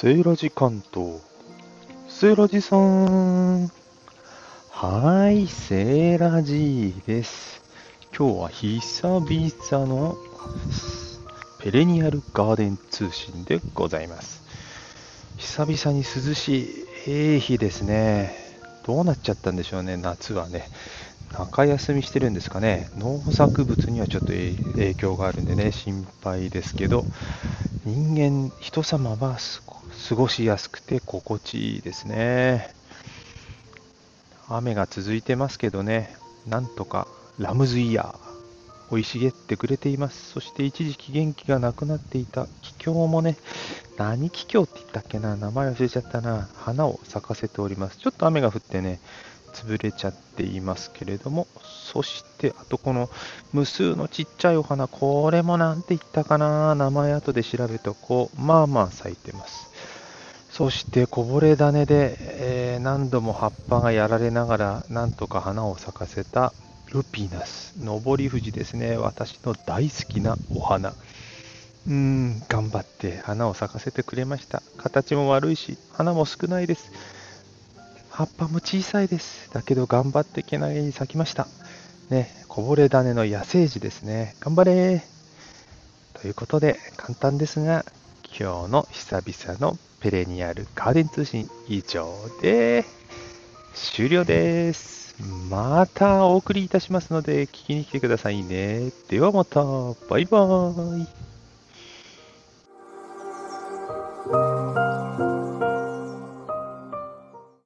セーラジ関東。セーラジさん。はい、セーラジです。今日は久々のペレニアルガーデン通信でございます。久々に涼しい日ですね。どうなっちゃったんでしょうね、夏はね。中休みしてるんですかね。農作物にはちょっと影響があるんでね、心配ですけど、人間、人様は過ごしやすくて心地いいですね。雨が続いてますけどね、なんとかラムズイヤー、生い茂ってくれています。そして一時期元気がなくなっていた気境もね、何気境って言ったっけな、名前忘れちゃったな、花を咲かせております。ちょっと雨が降ってね、潰れちゃっていますけれども、そして、あとこの無数のちっちゃいお花、これもなんて言ったかな、名前後で調べとこう、まあまあ咲いてます。そしてこぼれ種で、えー何度も葉っぱがやられながら、なんとか花を咲かせたルピナス、上り富士ですね、私の大好きなお花。うーん、頑張って花を咲かせてくれました。形も悪いし、花も少ないです。葉っぱも小さいです。だけど頑張ってけなげに咲きました。ね、こぼれ種の野生児ですね。頑張れということで、簡単ですが、今日の久々のペレニアルガーデン通信以上で終了です。またお送りいたしますので聞きに来てくださいね。ではまた、バイバーイ。